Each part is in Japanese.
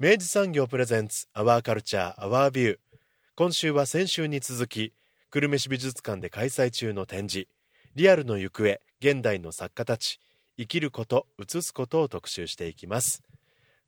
明治産業プレゼンツアワーカルチャーアワービュー今週は先週に続き久留米市美術館で開催中の展示。リアルの行方現代の作家たち生きること映すことを特集していきます。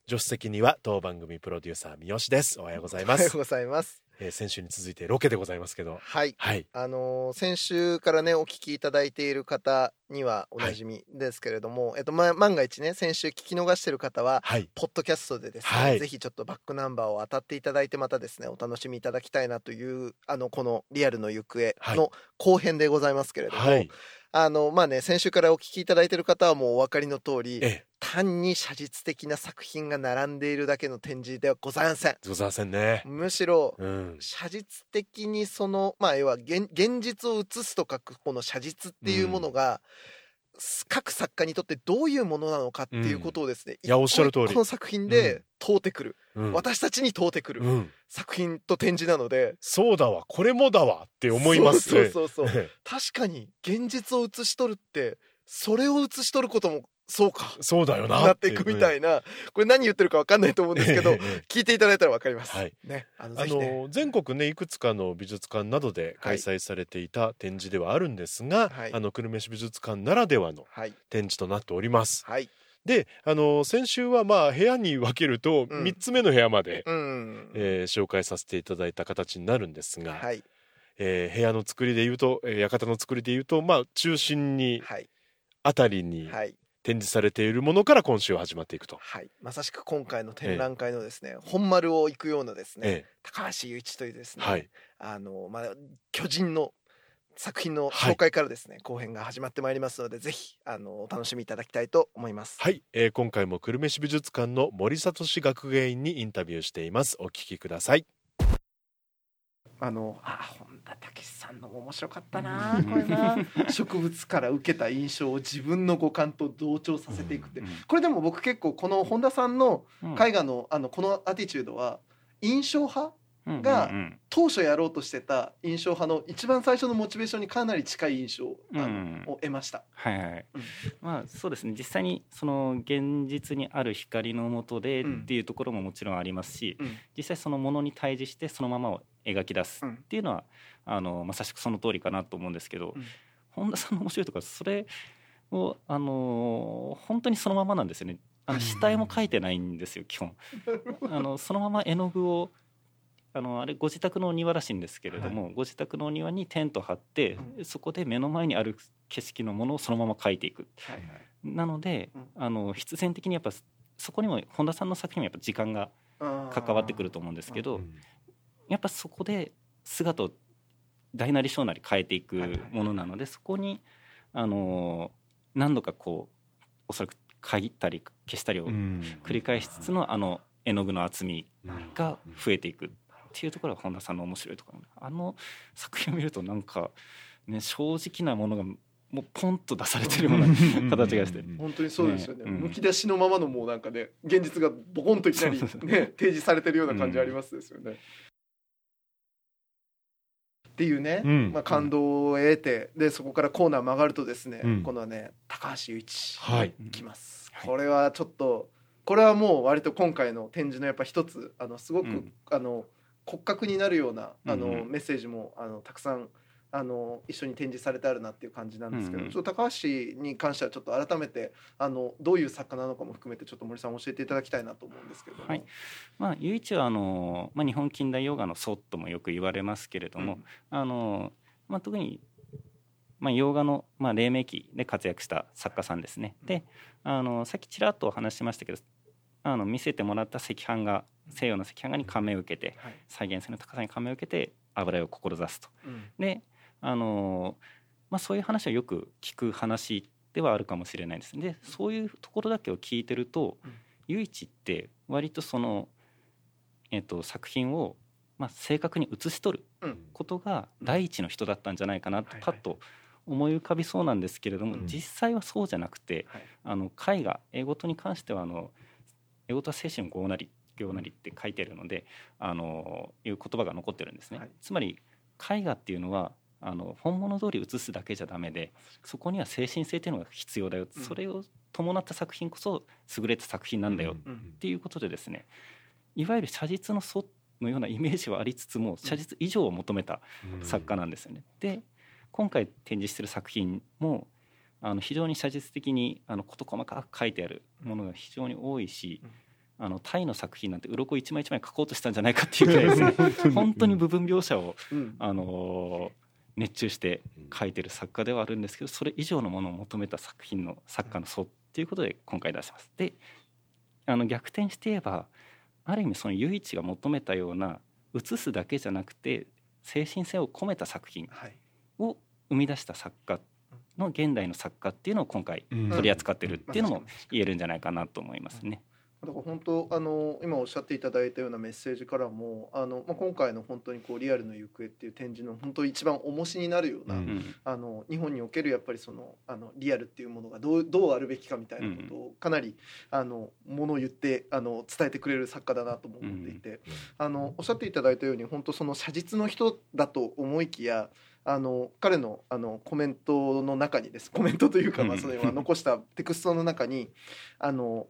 助手席には当番組プロデューサー三好です。おはようございます。おはようございます。えー先週に続いてロケでございますけど。はい。はい。あのー先週からねお聞きいただいている方にはおなじみですけれども、えっとま万が一ね先週聞き逃してる方ははい。ポッドキャストでですね、はい。ぜひちょっとバックナンバーを当たっていただいてまたですねお楽しみいただきたいなというあのこのリアルの行方の後編でございますけれども、はいあのまあね先週からお聞きいただいている方はもうお分かりの通りええ。単に写実的な作品が並んでいるだけの展示ではございません。ございませんね。むしろうん。写実的にそのまあ要は現現実を写すと書くこの写実っていうものが、す各作家にとってどういうものなのかっていうことをですね、いやおっしゃる通り一個一個の作品で問うてくる、うん。私たちに問うてくるうん。作品と展示なので。そうだわ。これもだわって思いますそうそうそうそう。ええ確かに現実を写し取るってそれを写し取ることもそうか。そうだよな。なっていくみたいいな。これ何言ってるか分かんないと思うんですけど聞いていただいたら分かります、はい。ね。あのねの全国ねいくつかの美術館などで開催されていた展示ではあるんですが、はい。あの久留米市美術館ならではのはい。展示となっております。はい。であの先週はまあ部屋に分けるとうん。3つ目の部屋まで、うん、えー紹介させていただいた形になるんですが、はい。えー部屋の作りでいうと、えー館の作りでいうとまあ中心にはい。あたりにはい展示されているものから今週は始まっていくと。はいまさしく今回の展覧会のですね、本丸を行くようなですね、え高橋雄一というですね、えはい、あのまあ巨人の作品のはい紹介からですね、後編が始まってまいりますのでぜひあのお楽しみいただきたいと思います。はい、えー今回も久留米市美術館の森聡学芸員にインタビューしています。お聞きください。あのあ本田武さんのも面白かったなこれな。植物から受けた印象を自分の五感と同調させていくって、うんこれでも僕結構この本田さんのうん。絵画のあのこのアティチュードは印象派が当初やろうとしてた印象派の一番最初のモチベーションにかなり近い印象を得ました。はいはいうん。まあそうですね。実際にその現実にある光の下でうんっていうところももちろんありますし、うん。実際そのものに対峙してそのままを描き出すうん。っていうのは、あのまさしくその通りかなと思うんですけど、うん。本田さんの面白いところはそれをあの本当にそのままなんですよね。あのうん。下絵も描いてないんですよ基本。あのそのまま絵の具をあのあれご自宅のお庭らしいんですけれども、ご自宅のお庭にテント張って、そこで目の前にある景色のものをそのまま描いていく。はいはい。なので、うん。あの必然的にやっぱそこにも本田さんの作品にもやっぱ時間が関わってくると思うんですけど、うんやっぱそこで姿を大なり小なり変えていくものなのでそこにあの何度かこうおそらく嗅ぎったり消したりをうん。繰り返しつつのあの絵の具の厚みうん。が増えていくっていうところが本田さんの面白いところあの作品を見るとなんか、ね、正直なものがもうポンと出されてるような形がして。うん本当にそうですよね。ね。うん。むき出しのままのもうなんかね現実がボコンといきなりね提示されてるような感じありますですよね。っていうね、うん。まあ、感動を得てでそこからコーナー曲がるとですね、うん。今度はね高橋雄一はい。来ます、はい。これはちょっとこれはもう割と今回の展示のやっぱ一つあのすごく、うん。あの骨格になるようなあの、メッセージもあのたくさんあの一緒に展示されてあるなっていう感じなんですけど、うんうんちょっと高橋に関してはちょっと改めてあのどういう作家なのかも含めてちょっと森さん教えていただきたいなと思うんですけれども。はいまあ、唯一はあの、まあ、日本近代ヨガの祖ともよく言われますけれども、あのまあ、特に、まあ、洋画の、まあ、黎明期で活躍した作家さんですね。であのさっきちらっとお話ししましたけどあの見せてもらった赤飯が西洋の赤飯画に感銘を受けてはい再現性の高さに感銘を受けて油絵を志すと。うんであのまあ、そういう話はよく聞く話ではあるかもしれないですでそういうところだけを聞いてると、うん。唯一って割とその、えっと作品を、まあ、正確に写し取るうん。ことが第一の人だったんじゃないかなとパッと思い浮かびそうなんですけれども、うん。実際はそうじゃなくてはい。あの絵画英語とに関してはあの英語とは精神業なり行なりって書いてるのであのいう言葉が残ってるんですね。はい。つまり絵画っていうのはあの本物通り写すだけじゃダメでそこには精神性っていうのが必要だよ、うん。それを伴った作品こそ優れた作品なんだよ。うん。っていうことでですねいわゆる写実の祖のようなイメージはありつつも写実以上を求めた作家なんですよね。で今回展示してる作品もあの非常に写実的にあの事細かく書いてあるものが非常に多いし、あのタイの作品なんて鱗一枚一枚描こうとしたんじゃないかっていうぐらいですね。本当に部分描写を、うん。あのー熱中して書いてる作家ではあるんですけどそれ以上のものを求めた作品の作家の祖っていうことで今回出します。であの逆転して言えばある意味その唯一が求めたような写すだけじゃなくて精神性を込めた作品はい。を生み出した作家の現代の作家っていうのを今回うん取り扱ってるっていうのも言えるんじゃないかなと思いますね。だから本当あの今おっしゃっていただいたようなメッセージからもあの、まあ、今回の本当にこうリアルの行方っていう展示の本当一番重しになるような、うん。うんあの日本におけるやっぱりそのあのリアルっていうものがどうどうあるべきかみたいなことをかなり、あのものを言ってあの伝えてくれる作家だなとも思っていて、あのおっしゃっていただいたように本当その写実の人だと思いきやあの彼のあのコメントの中にです。コメントというか、まあ、うん。その今残したテクストの中にあの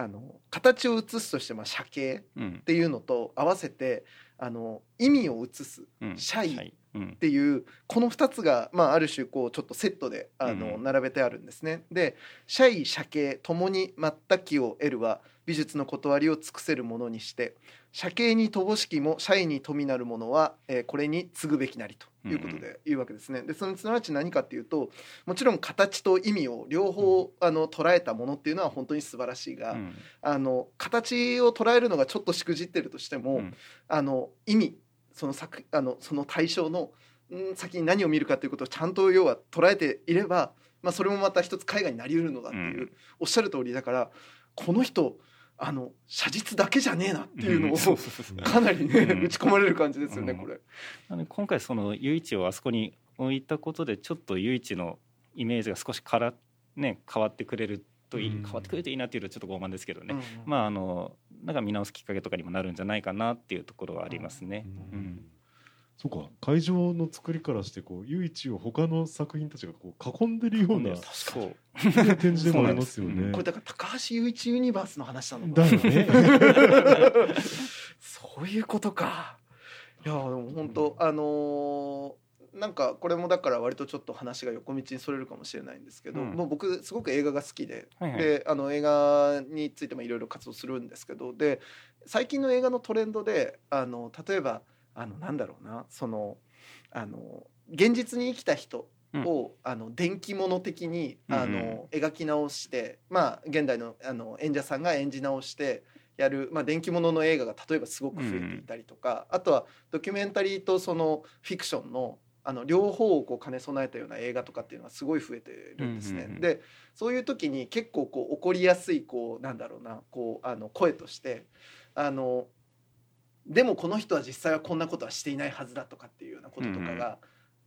あの形を写すとしてまあ写形うんっていうのと合わせてあの意味を写すうん。シャイうんっていうこの2つが、まあ、ある種こうちょっとセットであの、うん並べてあるんですね。で「シャイシャケともに全きを得るは美術の断りを尽くせるものにしてシャに乏しきもシャイに富なるものは、えーこれに継ぐべきなり」ということで言うわけですね。でそのすなわち何かっていうともちろん形と意味を両方、あの捉えたものっていうのは本当に素晴らしいが、うん。あの形を捉えるのがちょっとしくじってるとしても、うん。あの意味その作あのその対象のん先に何を見るかということをちゃんと要は捉えていれば、まあ、それもまた一つ絵画になりうるのだっていう、うん。おっしゃる通りだからこの人あの写実だけじゃねえなっていうのを、んそうそうそうかなりね、うん。打ち込まれる感じですよね、うん。これ。なので今回その唯一をあそこに置いたことでちょっと唯一のイメージが少しから、ね、変わってくれるといい、うん。変わってくれるといいなっていうとちょっと傲慢ですけどね、うん。まああのなんか見直すきっかけとかにもなるんじゃないかなっていうところはありますね。そうか会場の作りからしてこう唯一を他の作品たちがこう囲んでるような展示でもありますよね。これだから高橋雄一ユニバースの話なのかだなよね。そういうことか。いやでも本当あのーなんかこれもだから割とちょっと話が横道にそれるかもしれないんですけど、うん。もう僕すごく映画が好きで、はいはい。であの映画についてもいろいろ活動するんですけどで最近の映画のトレンドであの例えばあのなんだろうなそのあの現実に生きた人を、あの電気物的にあの、描き直してまあ現代のあの演者さんが演じ直してやる、まあ、電気物の映画が例えばすごく増えていたりとか、あとはドキュメンタリーとそのフィクションのあの両方をこう兼ね備えたような映画とかっていうのはすごい増えてるんですね。うんうんうんでそういう時に結構こう起こりやすいこうなんだろうなこうあの声としてあのでもこの人は実際はこんなことはしていないはずだとかっていうようなこととかが、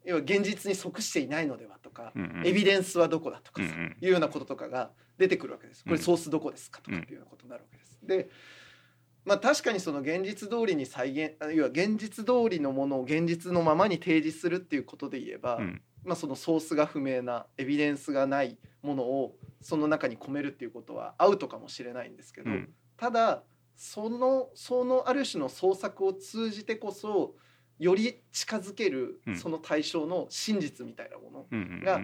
要は現実に即していないのではとか、うんうんエビデンスはどこだとかさ、うんうんいうようなこととかが出てくるわけです。これうんソースどこですかとかっていうようなことになるわけです。で、まあ確かにその現実通りに再現、あ要は現実通りのものを現実のままに提示するっていうことで言えば、うん。まあそのソースが不明なエビデンスがないものをその中に込めるっていうことはアウトかもしれないんですけど、うん。ただそのそのある種の創作を通じてこそより近づけるうん。その対象の真実みたいなものが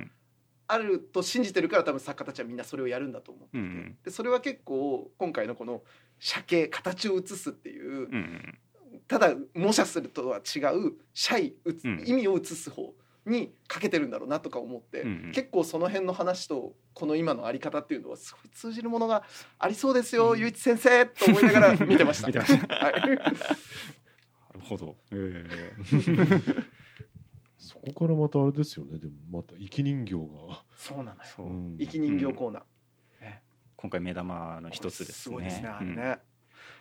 あると信じてるから多分作家たちはみんなそれをやるんだと思っていて、うんうん。でそれは結構今回のこの鮭形を写すっていう、うんうん。ただ模写するとは違うシャイ意味を写す方にかけてるんだろうなとか思って、うんうん。結構その辺の話とこの今のあり方っていうのはすごい通じるものがありそうですよ、うん。ゆういち先生と思いながら見てました。見てました。はい。なるほど。え そこからまたあれですよね。でもまた生き人形が、そうなのよ。う。う。ん。生き人形コーナー、今回目玉の一つですね。すごいですねあれうん。ね、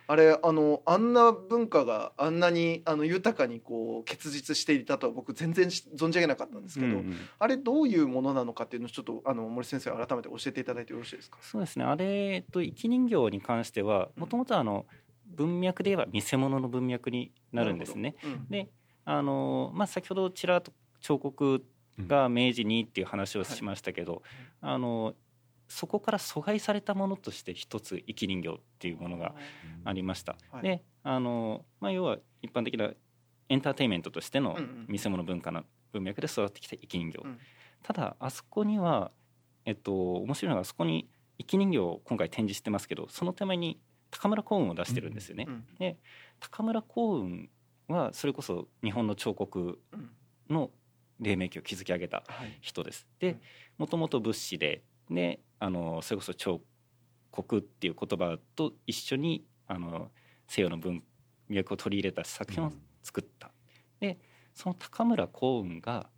あれあのあんな文化があんなにあの豊かにこう結実していたとは僕全然し存じ上げなかったんですけど、うんうん。あれどういうものなのかっていうのをちょっとあの森先生改めて教えていただいてよろしいですか？そうですね。あれえっと生き人形に関してはもともとあの文脈で言えば見せ物の文脈になるんですね。うん。で、あのまあ先ほどちらっと彫刻が明治にっていう話をしましたけど、あのそこから阻害されたものとして一つ生き人形っていうものがありました。はい。であの、まあ、要は一般的なエンターテインメントとしてのうんうん。見せ物文化の文脈で育ってきた生き人形、うん。ただあそこにはえっと面白いのがあそこに生き人形を今回展示してますけどその手前に高村光雲を出してるんですよね。うん。高村光雲はそれこそ日本の彫刻うん。の黎明期を築き上げたはい。人です。でうん。もともと仏師でであのそれこそ彫刻っていう言葉と一緒にあの西洋の文脈を取り入れた作品を作った。でその高村光雲が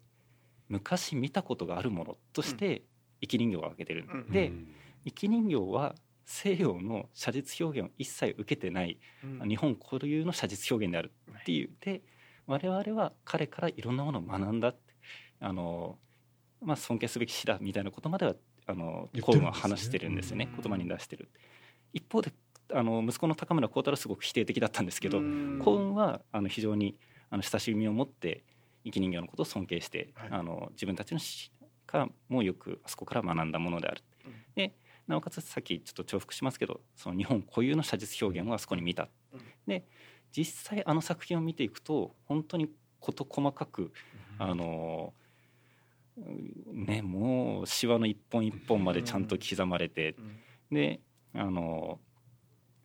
昔見たことがあるものとして生き人形を挙げてる、うん。で生き人形は西洋の写実表現を一切受けてないうん。日本固有の写実表現であるっていう。で我々は彼からいろんなものを学んだあの、まあ、尊敬すべき師だみたいなことまではあの言ってコウるんですね。は話してるんですよね。うん。言葉に出してる。一方であの息子の高村光太郎はすごく否定的だったんですけどうん。幸運はあの非常にあの親しみを持って生き人形のことを尊敬して、はい。あの自分たちの師がもよくあそこから学んだものである。うん。でなおかつさっきちょっと重複しますけどその日本固有の写実表現をあそこに見た。うん。で実際あの作品を見ていくと本当に事細かくあのうんねもうシワの一本一本までちゃんと刻まれてうん。であの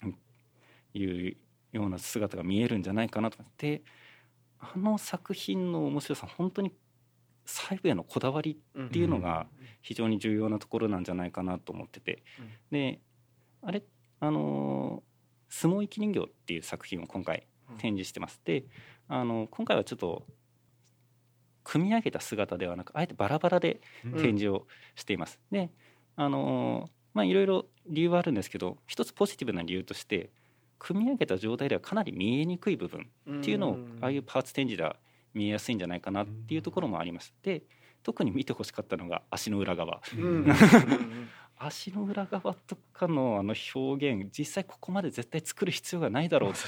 うんいうような姿が見えるんじゃないかなと。思ってあの作品の面白さ本当に細部へのこだわりっていうのが非常に重要なところなんじゃないかなと思ってて、うん。であれあの「相撲生き人形」っていう作品を今回展示してます。であの今回はちょっと組み上げた姿ではなくあえてバラバラで展示をしています。であのまあいろいろ理由はあるんですけど一つポジティブな理由として組み上げた状態ではかなり見えにくい部分っていうのをああいうパーツ展示では見えやすいんじゃないかなっていうところもあります。で特に見てほしかったのが足の裏側。うん。うんうん足の裏側とかのあの表現実際ここまで絶対作る必要がないだろう。と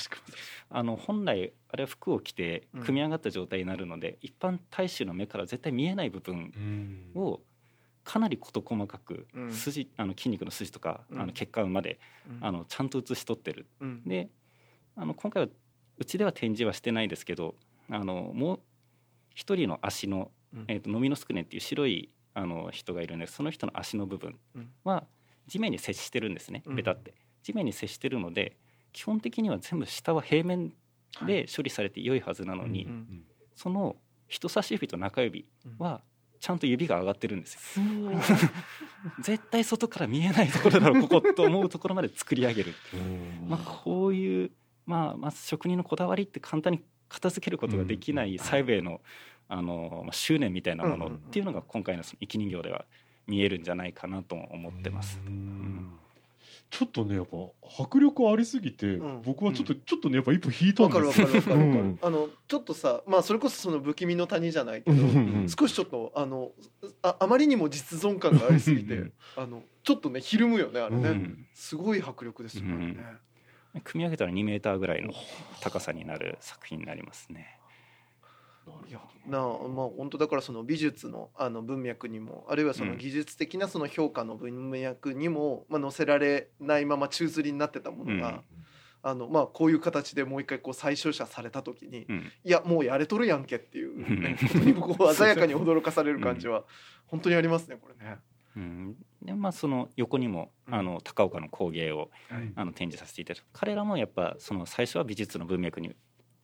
あの本来あれは服を着てうん。組み上がった状態になるので、一般大衆の目から絶対見えない部分うん。をかなり事細かくうん。筋あの筋肉の筋とか、うん。あの血管までうん。あのちゃんと写し取ってる。うん。であの今回はうちでは展示はしてないですけどあのもう一人の足の、うん。えー、とノミノスクネっていう白いあの人がいるんですその人の足の部分うん。は地面に接してるんですねうん。ベタって。地面に接してるので基本的には全部下は平面で処理されて良いはずなのに、うんその人差し指と中指はちゃんと指が上がってるんですよ。絶対外から見えないところだろうここと思うところまで作り上げる、う。ん。まあ、こういう、まあ、まず職人のこだわりって簡単に片付けることができない細部への,、あのまあ、執念みたいなものっていうのが今回のその生き人形では見えるんじゃないかなと思ってます。うん。ちょっとねやっぱ迫力ありすぎて、うん。僕はちょっと、ちょっとねやっぱ一歩引いたわんですかるわかるわかるわかる。うん。あのちょっとさまあそれこそその不気味の谷じゃないけどうんうん少しちょっとあのああまりにも実存感がありすぎてうん。あのちょっとねひるむよねあれね、うん。すごい迫力ですよね,、うん組み上げたら2メーターぐらいの高さになる作品になりますね。なあまあ本当だからその美術のあの文脈にもあるいはその技術的なその評価の文脈にも、まあ、載せられないまま宙吊りになってたものが、あのまあこういう形でもう一回こう再照射された時に、うん。いやもうやれとるやんけっていう、ね、うん。本当にこう 鮮やかに驚かされる感じは本当にありますねこれね。うん、でまあその横にもうん。あの高岡の工芸をはい。あの展示させていただいて彼らもやっぱその最初は美術の文脈に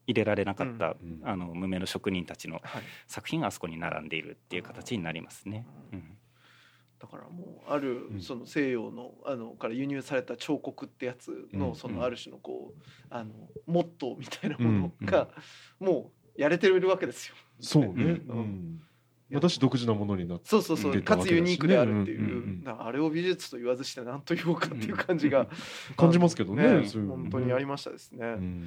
入れられなかった、うん。あの無名の職人たちのはい。作品があそこに並んでいるっていう形になりますね。うん。だからもうあるうん。その西洋のあのから輸入された彫刻ってやつうん。のそのある種のこうあのモットーみたいなものがもうやれてるわけですよ。そうね、うんうん私独自なものになってそうそうそう。かつユニークであるっていう、うんうんうんあれを美術と言わずして何と言おうかっていう感じが、感じますけどねね本当にありましたですね。いうん。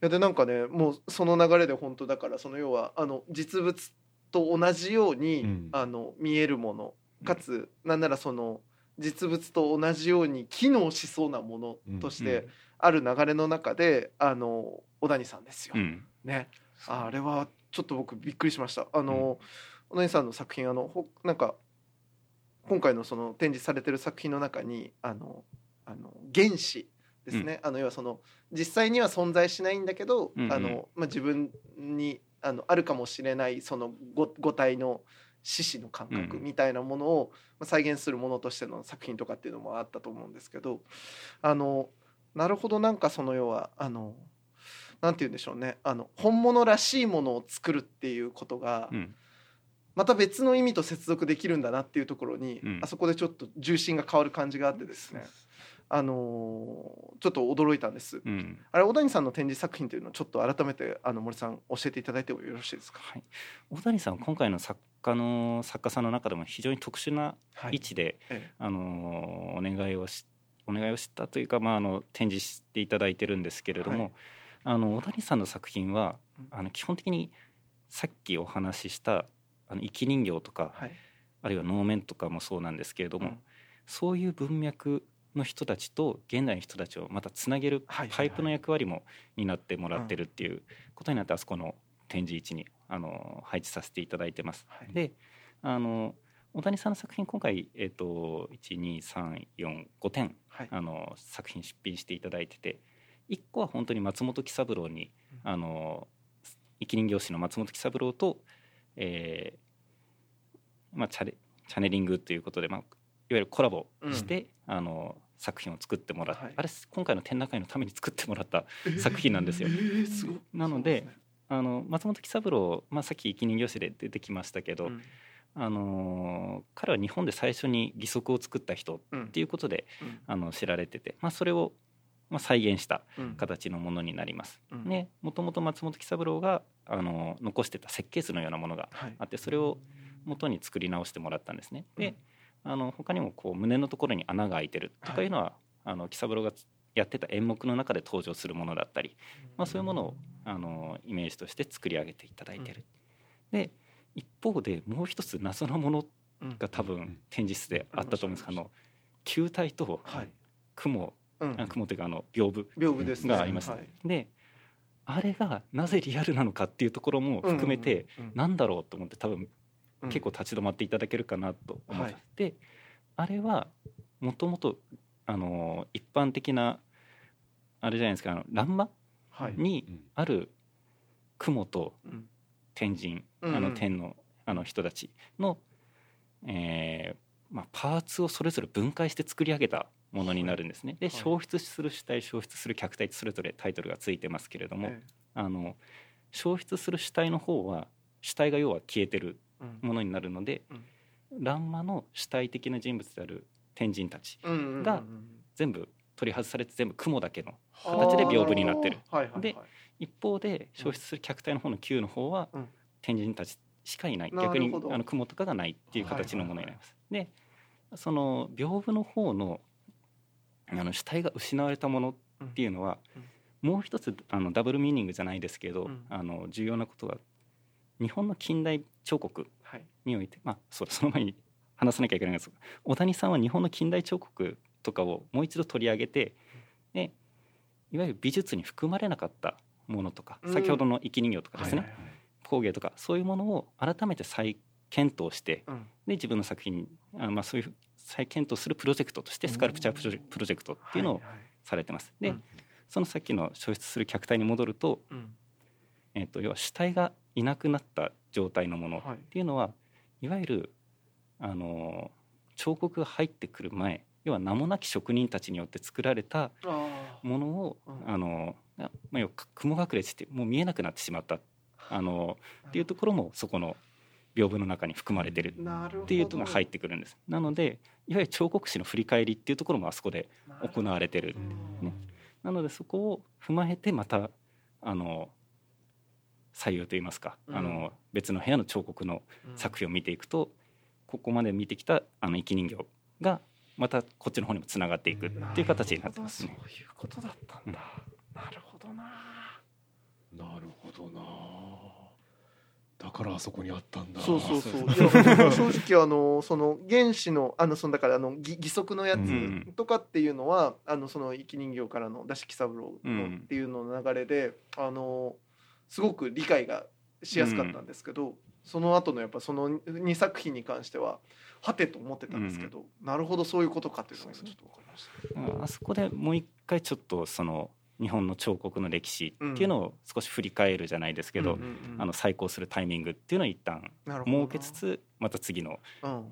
やでなんかねもうその流れで本当だからその要はあの実物と同じように、うん。あの見えるものかつ、なんならその実物と同じように機能しそうなものとしてある流れの中で、あの小谷さんですよ。うん。ね。ああれはちょっと僕びっくりしました。あの、小谷さんの作品あのほなんか今回のその展示されてる作品の中にあのあの原子ですね、あの要はその実際には存在しないんだけど、うんうん。あのまあ、自分にあのあるかもしれないそのご五体の獅子の感覚うんみたいなものをまあ再現するものとしての作品とかっていうのもあったと思うんですけどあのなるほどなんかその要はあのなんて言うんでしょうね。あの本物らしいものを作るっていうことが、うんまた別の意味と接続できるんだなっていうところに、うん。あそこでちょっと重心が変わる感じがあってですね、あのーちょっと驚いたんです。うん。あれ小谷さんの展示作品というのをちょっと改めてあの森さん教えていただいてもよろしいですか？はい、小谷さんは今回の作家の作家さんの中でも非常に特殊なは位置で、えあのお願いをしお願いをしたというか、まあ、あの展示していただいてるんですけれども、はい。あの小谷さんの作品はうん。あの基本的にさっきお話ししたあの生き人形とか、はい。あるいは能面とかもそうなんですけれども、うん。そういう文脈の人たちと現代の人たちをまたつなげるはいパイプの役割も担ってもらってるっていうことになってあそこの展示位置にあの配置させていただいてます。はい。であの大谷さんの作品今回、えー、と12345点はい。あの作品出品していただいてて1個は本当に松本喜三郎にあの生き人形師の松本喜三郎と、えーまあ、チャレチャネリングということで、まあ、いわゆるコラボして、あの作品を作ってもらって、はい。あれ今回の展覧会のために作ってもらった作品なんですよ。えーなのであの松本喜三郎、まあ、さっき生き人形師で出てきましたけど、うん。あのー彼は日本で最初に義足を作った人っうんていうことでうん。あの知られてて、まあ、それを、まあ、再現したうん。形のものになります。うん。でもともと松本喜三郎があの残してた設計図のようなものがはい。あってそれを元に作り直してもらったんですね。であの他にもこう胸のところに穴が開いてるとかいうのは、あの喜三郎がやってた演目の中で登場するものだったり、まあ、そういうものをあのイメージとして作り上げていただいてる。で一方でもう一つ謎のものうん。が多分展示室であったと思うんですけどあの球体とはい。雲、雲というかあの屏風屏風ですね。がありました、はい。であれがなぜリアルなのかっていうところも含めて、うんだろうと思って多分うん。結構立ち止まっていただけるかなと思って、はい。であれはもともとあの一般的なあれじゃないですかあの欄間はい。にある雲とうん。天神、うんうん。あの天のあの人たちの、えーまあ、パーツをそれぞれ分解して作り上げたものになるんですね。ではい。消失する主体消失する客体ってそれぞれタイトルがついてますけれども、えあの消失する主体の方は主体が要は消えてるものになるので、欄間の主体的な人物である天神たちが全部取り外されて全部雲だけの形で屏風になってる。で一方で消失する客体の方の球の方はうん。天神たちしかいない、逆にあの雲とかがないっていう形のものになります。でその屏風の方のあの主体が失われたものっていうのは、もう一つあのダブルミーニングじゃないですけど、うん。あの重要なことは日本の近代彫刻はい。においてまあそその前に話さなきゃいけないんですが小谷さんは日本の近代彫刻とかをもう一度取り上げてでいわゆる美術に含まれなかったものとか、うん。先ほどの生き人形とかですね、はいはいはい。工芸とかそういうものを改めて再検討してうん。で自分の作品あまあそういう再検討するプロジェクトとしてスカルプチャープロジェクトっていうのをされてます。で、うん。そのさっきの消失する客体に戻ると,、うん。えー、と要は主体がいなくなった状態のものっはいていうのは、い、わゆるあの彫刻が入ってくる前要は名もなき職人たちによって作られたあものを、うん。あのまあ、要は雲隠れしてもう見えなくなってしまった。あのっていうところもそこの屏風の中に含まれてるっていうのが入ってくるんです。なのでいわゆる彫刻師の振り返りっていうところもあそこで行われてる。ね。なのでそこを踏まえてまたあの採用といいますか、うん。あの別の部屋の彫刻のうん。作品を見ていくとここまで見てきたあの生き人形がまたこっちの方にもつながっていくっていう形になってますね。そういうことだったんだ、なるほどな。なるほどなだからあそこにあったんだそうそうそう。正直あのその原始のあのそのだからあの義義足のやうんつとかっていうのは、あのその生き人形からの出し木三郎のうんっていうのの流れで、あのすごく理解がしやすかったんですけど、その後のやっぱその2作品に関してははてと思ってたんですけど、なるほどそういうことかっていうのが今ちょっと分かりました。あそこでもう一回ちょっとその日本の彫刻の歴史っていうのを少し振り返るじゃないですけど、うんうんあの再考するタイミングっていうのを一旦設けつつまた次のうん。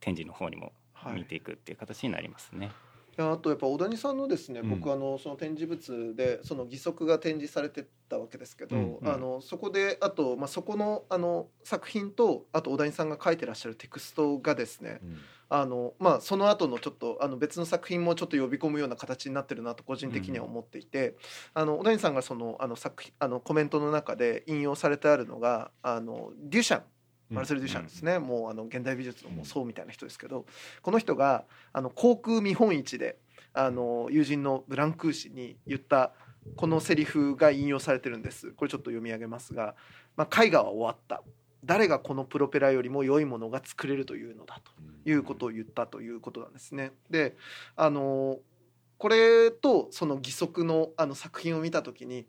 展示の方にもはい見ていくっていう形になりますね。あとやっぱ小谷さんのですね、うん。僕あのその展示物でその義足が展示されてたわけですけど、うんうん。あのそこであと、まあ、そこのあの作品とあと小谷さんが書いてらっしゃるテクストがですねうんあの、まあ、その後のちょっとあの別の作品もちょっと呼び込むような形になってるなと個人的には思っていて、あの小谷さんがそのあの作品あのコメントの中で引用されてあるのがあのデュシャン。マルセル・デュシャンですね、もうあの現代美術のもう僧みたいな人ですけどこの人があの航空見本市であの友人のブランクー氏に言ったこのセリフが引用されてるんです。これちょっと読み上げますが「まあ、絵画は終わった誰がこのプロペラよりも良いものが作れるというのだ」ということを言ったということなんですね。であのこれとその義足のあの作品を見た時に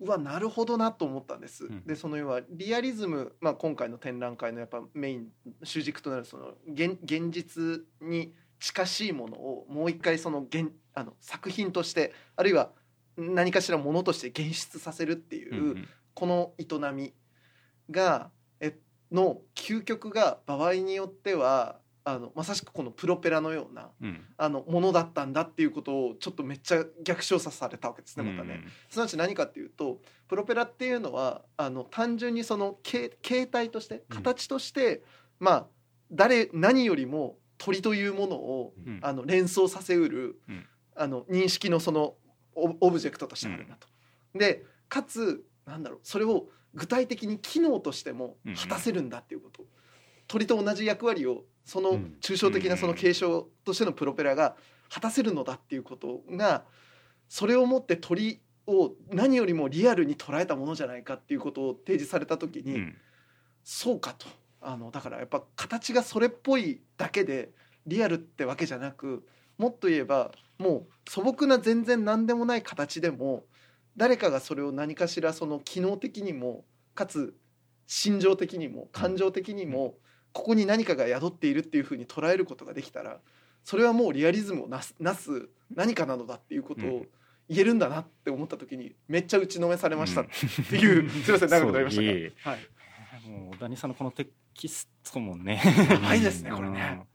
うわなるほどなと思ったんです。んでその要はリアリズム、まあ、今回の展覧会のやっぱメイン主軸となるその現現実に近しいものをもう一回その現あの作品としてあるいは何かしらものとして現出させるっていう、この営みがえの究極が場合によってはあのまさしくこのプロペラのようなうん。あのものだったんだっていうことをちょっとめっちゃ逆照射されたわけですねまたね。すなわち何かっていうとプロペラっていうのはあの単純にその形形態としてうん。形として、まあ誰何よりも鳥というものをうん。あの連想させうる、うん。あの認識のそのオブオブジェクトとしてあるんだと。でかつなんだろうそれを具体的に機能としても果たせるんだっていうこと、鳥と同じ役割をそのうん。抽象的なその継承としてのプロペラが果たせるのだっていうことがそれをもって鳥を何よりもリアルに捉えたものじゃないかっていうことを提示された時に、うん。そうかと。あのだからやっぱ形がそれっぽいだけでリアルってわけじゃなくもっと言えばもう素朴な全然何でもない形でも誰かがそれを何かしらその機能的にもかつ心情的にも感情的にもここに何かが宿っているっていうふうに捉えることができたらそれはもうリアリズムをなすなす何かなのだっていうことを言えるんだなって思った時にめっちゃ打ちのめされましたっていう、すいません長くなりましたはい、もう小谷さんのこのテキストもね。長いですねこれね。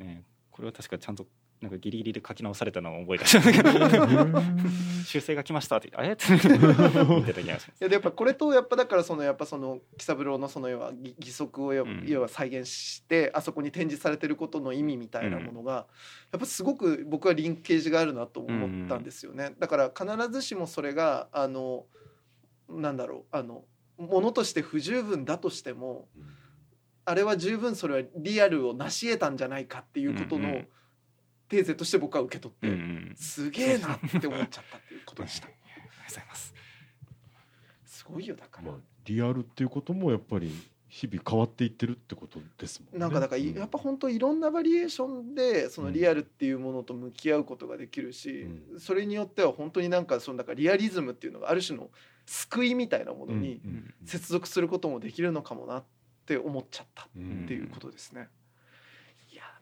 うん。ねこれは確かちゃんとなんかギリギリで書き直されたのを覚えてた 修正が来ましたって。言ってあれ？って見てた気がします。いやでやっぱこれとやっぱだからそのやっぱその喜三郎のその要は義義足を要は再現してあそこに展示されてることの意味みたいなものがやっぱすごく僕はリンケージがあるなと思ったんですよね。だから必ずしもそれがあのなんだろうあのものとして不十分だとしてもあれは十分それはリアルを成し得たんじゃないかっていうことのうんうんテーゼとして僕は受け取って、うんうん。すげえなって思っちゃったっていうことでした。ありがとうございます。すごいよだから。まあリアルっていうこともやっぱり日々変わっていってるってことですもんね。なんかだからいやっぱ本当いろんなバリエーションでそのリアルっていうものと向き合うことができるし、うそれによっては本当になんかそのだからリアリズムっていうのがある種の救いみたいなものにうん接続することもできるのかもなって思っちゃったっうんていうことですね。いや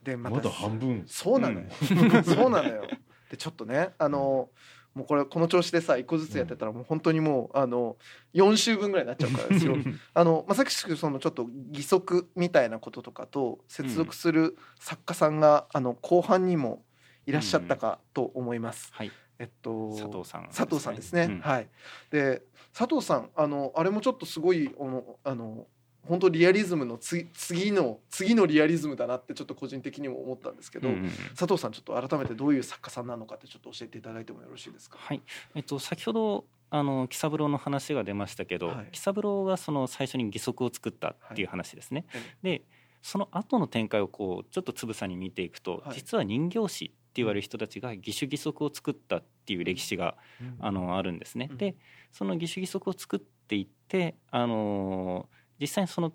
でまだ半分。そうなのよ、そうなのよ。でちょっとねあのもうこれこの調子でさ一個ずつやってたらもう本当にもうあの4週分ぐらいになっちゃうからですよ。あのまさしくそのちょっと義足みたいなこととかと接続する作家さんが、あの後半にもいらっしゃったかと思います。はい。えっと佐藤さん佐藤さんですね。うん。はい。で佐藤さんあのあれもちょっとすごいあのあの本当リアリズムのつ次の次のリアリズムだなってちょっと個人的にも思ったんですけど、うんうんうん。佐藤さんちょっと改めてどういう作家さんなのかってちょっと教えていただいてもよろしいですか？はい、えっと、先ほどあの喜三郎の話が出ましたけど、はい喜三郎がその最初に義足を作ったっていう話ですね。えでその後の展開をこうちょっとつぶさに見ていくと、はい。実は人形師って言われる人たちが義手義足を作ったっていう歴史があのあるんですね。うん。でその義手義足を作っていって、あの実際にその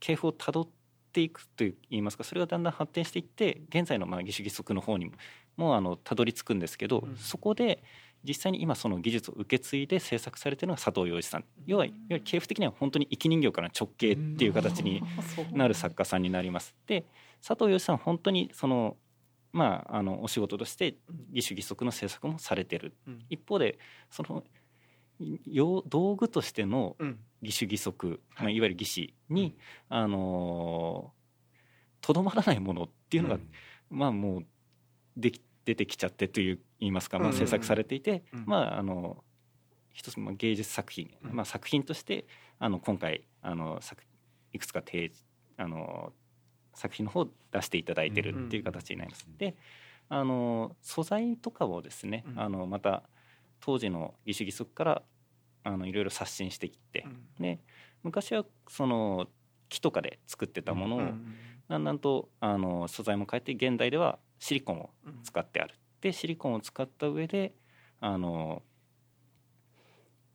系譜をたどっていくといいますかそれがだんだん発展していって現在のまあ義手義足の方にももうあのたどり着くんですけど、うん。そこで実際に今その技術を受け継いで制作されているのが佐藤洋一さん。要はいわゆる系譜的には本当に生き人形から直径っていう形になる作家さんになります。で佐藤洋一さんは本当にそのまああのお仕事として義手義足の制作もされてる。うん。一方でその道具としてのうん。義手義足、まあ、はいいわゆる義士にあのーとどまらないものっていうのが、まあもうでき出てきちゃってという言いますか、まあ、うん。うんうん制作されていて、うん。まああの一つの芸術作品、うん。まあ、作品としてあの今回あの作いくつか提示あの作品の方を出していただいてるっていう形になります。であの素材とかをですね、うん。あのまた当時の義手義足からあのいろいろ刷新していって、で昔はその木とかで作ってたものを、うんだんだんとあの素材も変えて現代ではシリコンをうん使ってある。でシリコンを使った上であの、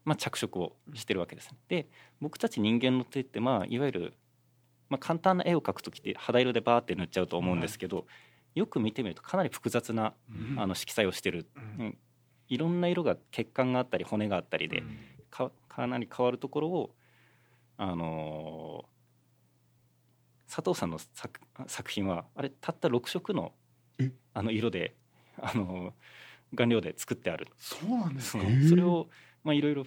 まあ、着色をしてるわけですね。で僕たち人間の手って、まあ、いわゆる、まあ、簡単な絵を描く時って肌色でバーって塗っちゃうと思うんですけど、よく見てみるとかなり複雑なあの色彩をしてる、うん。うん。いろんな色が血管があったり骨があったりで、かかなり変わるところをあのー佐藤さんの作作品はあれたった6色のえ？あの色で、あのー顔料で作ってある。そうなんですそか。う。それをまあいろいろ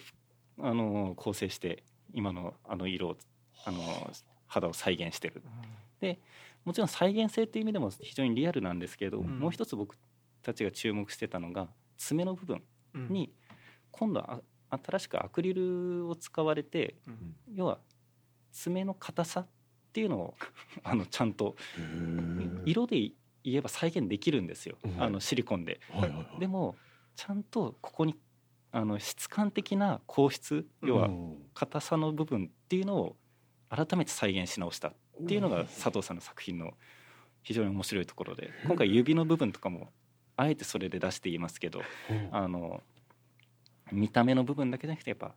あのー構成して今のあの色をあのー肌を再現してる。でもちろん再現性っていう意味でも非常にリアルなんですけれど、うん。もう一つ僕たちが注目してたのが爪の部分うん。に今度はあ新しくアクリルを使われてうん。要は爪の硬さっていうのを あのちゃんと色で言えば再現できるんですよ、うん。あのシリコンで。はいはいはい。でもちゃんとここにあの質感的な硬質要は硬さの部分っていうのを改めて再現し直したっていうのが佐藤さんの作品の非常に面白いところで。今回指の部分とかもあえてそれで出していますけどあの見た目の部分だけじゃなくてやっぱ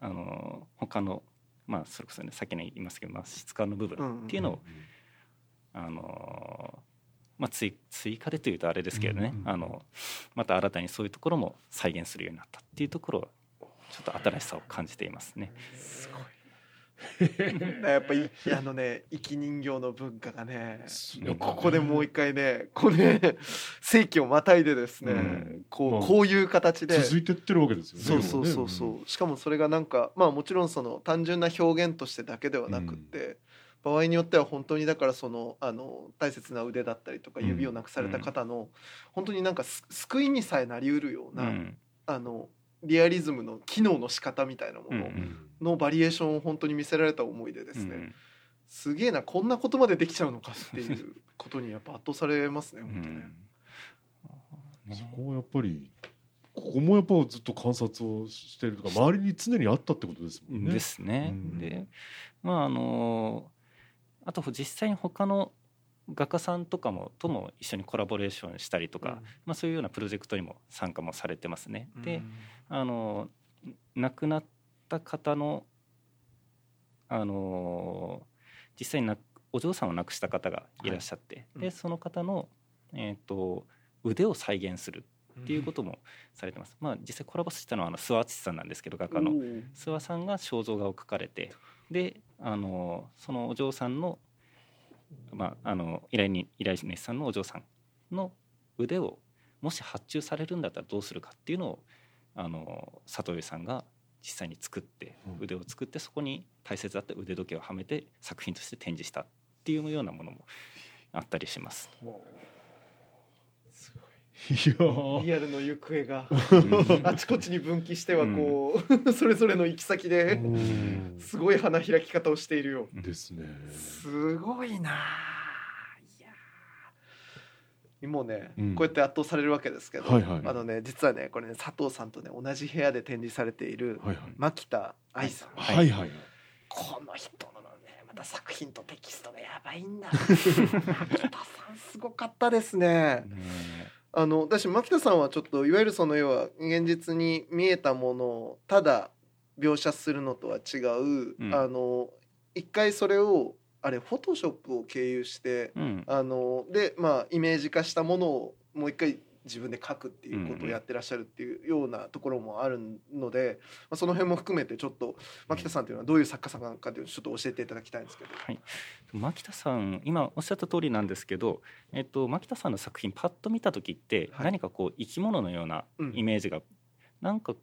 あの他のまあそれこそねさっきの言いますけど、まあ、質感の部分っていうのを、あのまあ、追追加でというとあれですけどね、あのまた新たにそういうところも再現するようになったっていうところはちょっと新しさを感じていますね。すごい。やっぱりあのね生き人形の文化がねう。んここでもう一回ねこれね世紀をまたいでですね、うん。こまあうこういう形で。続いてってるわけですよねそうそうそうそう、しかもそれがなんかまあもちろんその単純な表現としてだけではなくって、場合によっては本当にだからそのあの大切な腕だったりとかうん。指をなくされた方の、本当になんかす救いにさえなりうるような、うん。あのリアリズムの機能の仕方みたいなものうんのバリエーションを本当に見せられた思いでですね、うんすげえなこんなことまでできちゃうのかっていうことにやっぱ圧倒されますねう本当ね。んねそこはやっぱりここもやっぱずっと観察をしてるとか周りに常にあったってことですもんね。ですね。うんでまああのあと実際に他の画家さんとかもとも一緒にコラボレーションしたりとか、まあ、そういうようなプロジェクトにも参加もされてますね。うんであの亡くなった方のあの実際になお嬢さんを亡くした方がいらっしゃって、うんでその方の、えー、と腕を再現するっていうこともされてます。まあ、実際コラボしたのはあの諏訪敦さんなんですけど画家の。諏訪さんが肖像画を描かれてであのそのお嬢さんの,、まあ、あの依頼に依頼主さんのお嬢さんの腕をもし発注されるんだったらどうするかっていうのをあの佐藤さんが実際に作ってうん腕を作ってそこに大切だった腕時計をはめて作品として展示したっていうようなものもあったりします。いやーリアルの行方が。うん。あちこちに分岐してはこう、それぞれの行き先でうん。すごい花開き方をしているよ。ですね。すごいないやもうね、うん。こうやって圧倒されるわけですけど、はいはい。あのね実はねこれね佐藤さんとね同じ部屋で展示されている牧田愛さん、はいはいはい。この人のねまた作品とテキストがやばいんだ。牧田さんすごかったですね。ねあの私牧田さんはちょっといわゆるその要は現実に見えたものをただ描写するのとは違う、うん。あの一回それをあれフォトショップを経由してうん。あのでまあイメージ化したものをもう一回自分で書くっていうことをやってらっしゃるっていうようなところもあるので、まあ、その辺も含めてちょっと牧田さんというのはどういう作家さんなのかっていうのをちょっと教えていただきたいんですけど。はい、牧田さん今おっしゃった通りなんですけど、えっと、牧田さんの作品パッと見た時ってはい。何かこう生き物のようなうん。イメージが、なんか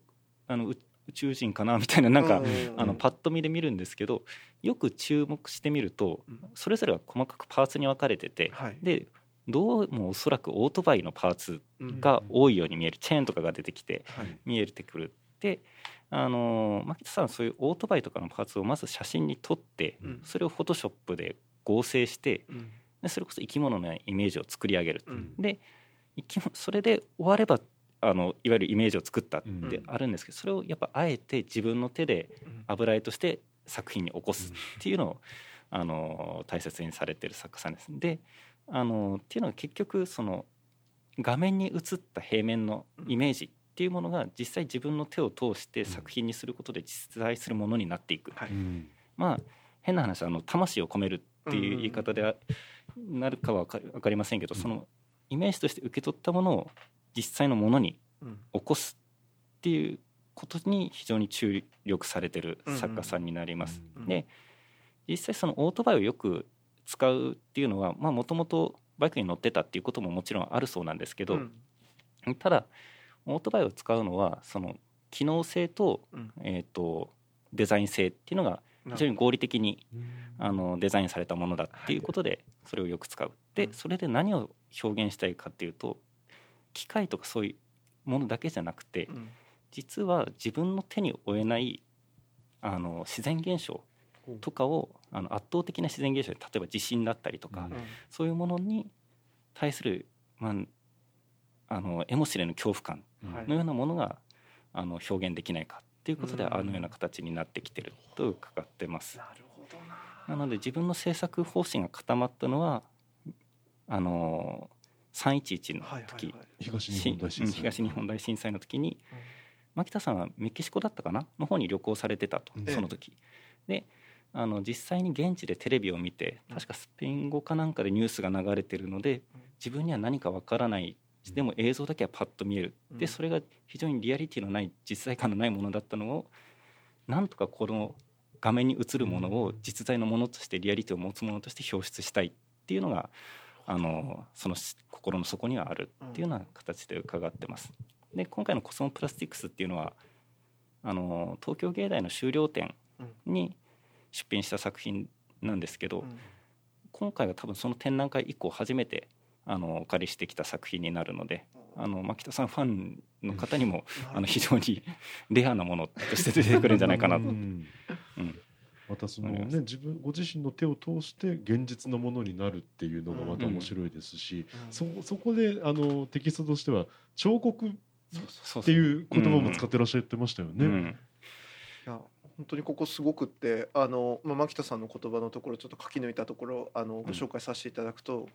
あのう宇宙人かなみたいななんか、うあのパッと見で見るんですけどよく注目してみるとうん。それぞれが細かくパーツに分かれててはい。でどうもおそらくオートバイのパーツうんが多いように見える。チェーンとかが出てきてはい。見えてくる。であの牧田さんはそういうオートバイとかのパーツをまず写真に撮ってうん。それをフォトショップで合成してうん。でそれこそ生き物のイメージを作り上げるう。ん。で生き物それで終わればあのいわゆるイメージを作ったっうん。てあるんですけどそれをやっぱあえて自分の手でうん。油絵として作品に起こすっていうのをあの大切にされてる作家さんです。であのっていうのは結局その画面に映った平面のイメージっていうものが実際自分の手を通して作品にすることで実在するものになっていく。はい。うん。まあ変な話あの魂を込めるっていう言い方であなるかは分かりませんけど、うん。そのイメージとして受け取ったものを実際のものにうん。起こすっていうことに非常に注力されてる作家さんになります。うん。で実際そのオートバイをよく使うっていうのはもともとバイクに乗ってたっていうことももちろんあるそうなんですけど、うん。ただオートバイを使うのはその機能性と,、うん。えー、とデザイン性っていうのが非常に合理的にあのデザインされたものだっていうことでそれをよく使う。でうん。それで何を表現したいかっていうと機械とかそういうものだけじゃなくてうん。実は自分の手に負えないあの自然現象とかをあの圧倒的な自然現象で例えば地震だったりとか、うん。そういうものに対する、まあ、あの絵も知れぬ恐怖感はい。のようなものがあの表現できないかっていうことでうん。あのような形になってきてると伺ってます。なるほどな。なので自分の制作方針が固まったのはあの311のはいはい時、はい。東日本大震災東日本大震災の時に、うん。牧田さんはメキシコだったかな？の方に旅行されてたと、うん。その時。であの実際に現地でテレビを見てうん。確かスペイン語かなんかでニュースが流れてるのでうん。自分には何かわからないでも映像だけはパッと見える。うん。でそれが非常にリアリティのない実在感のないものだったのをなんとかこの画面に映るものを実在のものとしてリアリティを持つものとして表出したいっていうのがあのそのし心の底にはあるっていうような形で伺ってます。で今回のコスモプラスティックスっていうのはあの東京芸大の修了展に出品した作品なんですけど、うん。今回は多分その展覧会以降初めてあのお借りしてきた作品になるのであの牧田さんファンの方にも あの非常にレアなものとして出てくるんじゃないかな。と。うん。うん。またそのね自分ご自身の手を通して現実のものになるっていうのがまた面白いですし、そそこであのテキストとしては彫刻っていう言葉も使ってらっしゃってましたよね。うん。いや本当にここすごくってあの、まあ、牧田さんの言葉のところちょっと書き抜いたところあのご紹介させていただくと、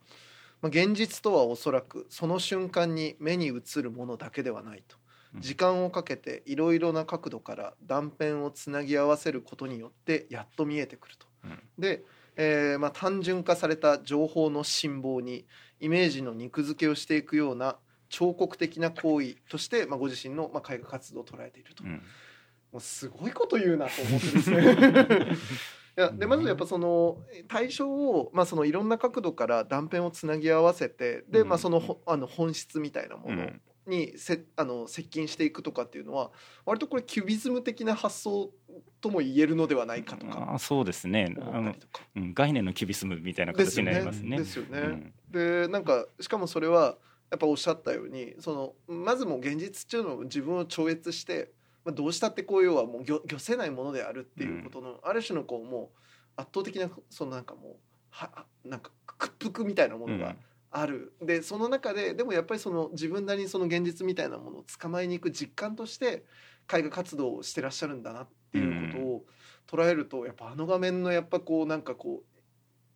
まあ、現実とはおそらくその瞬間に目に映るものだけではないと。うん。時間をかけていろいろな角度から断片をつなぎ合わせることによってやっと見えてくると。うん。で、えーまあ、単純化された情報の辛抱にイメージの肉付けをしていくような彫刻的な行為として、まあ、ご自身の、まあ、絵画活動を捉えていると。うんもうすごいこと言うなと思ってですね。いやでまずやっぱその対象を、まあ、そのいろんな角度から断片をつなぎ合わせてで、まあ、そのほあの本質みたいなものにせあの接近していくとかっていうのは割とこれキュビズム的な発想とも言えるのではないかとか。あそうですね。あの、うん、概念のキュビズムみたいな形になりますね。ですよね。で、ね。うん、なんかしかもそれはやっぱおっしゃったようにそのまずもう現実っていうのを自分を超越してまあ、どうしたってこう要はもう漁漁せないものであるっていうことの、ある種のこうもう圧倒的なそのなんかもうはなんか屈服みたいなものがある、うん、でその中ででもやっぱりその自分なりにその現実みたいなものを捕まえに行く実感として絵画活動をしてらっしゃるんだなっていうことを捉えると、やっぱあの画面のやっぱこうなんかこう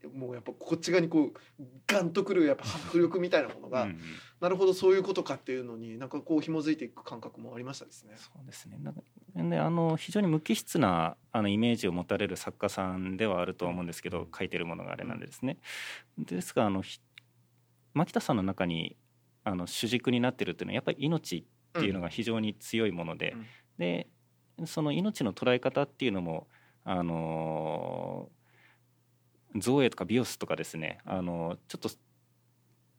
もうやっぱこっち側にこうガンとくるやっぱ迫力みたいなものが、うんなるほどそういうことかっていうのになんかこう紐づいていく感覚もありましたですね。そうですね。なんかであの非常に無機質なあのイメージを持たれる作家さんではあると思うんですけど書いてるものがあれなんでですね。ですがあの牧田さんの中にあの主軸になってるっていうのはやっぱり命っていうのが非常に強いもので、うん、でその命の捉え方っていうのもあの造影とかビオスとかですねあのちょっと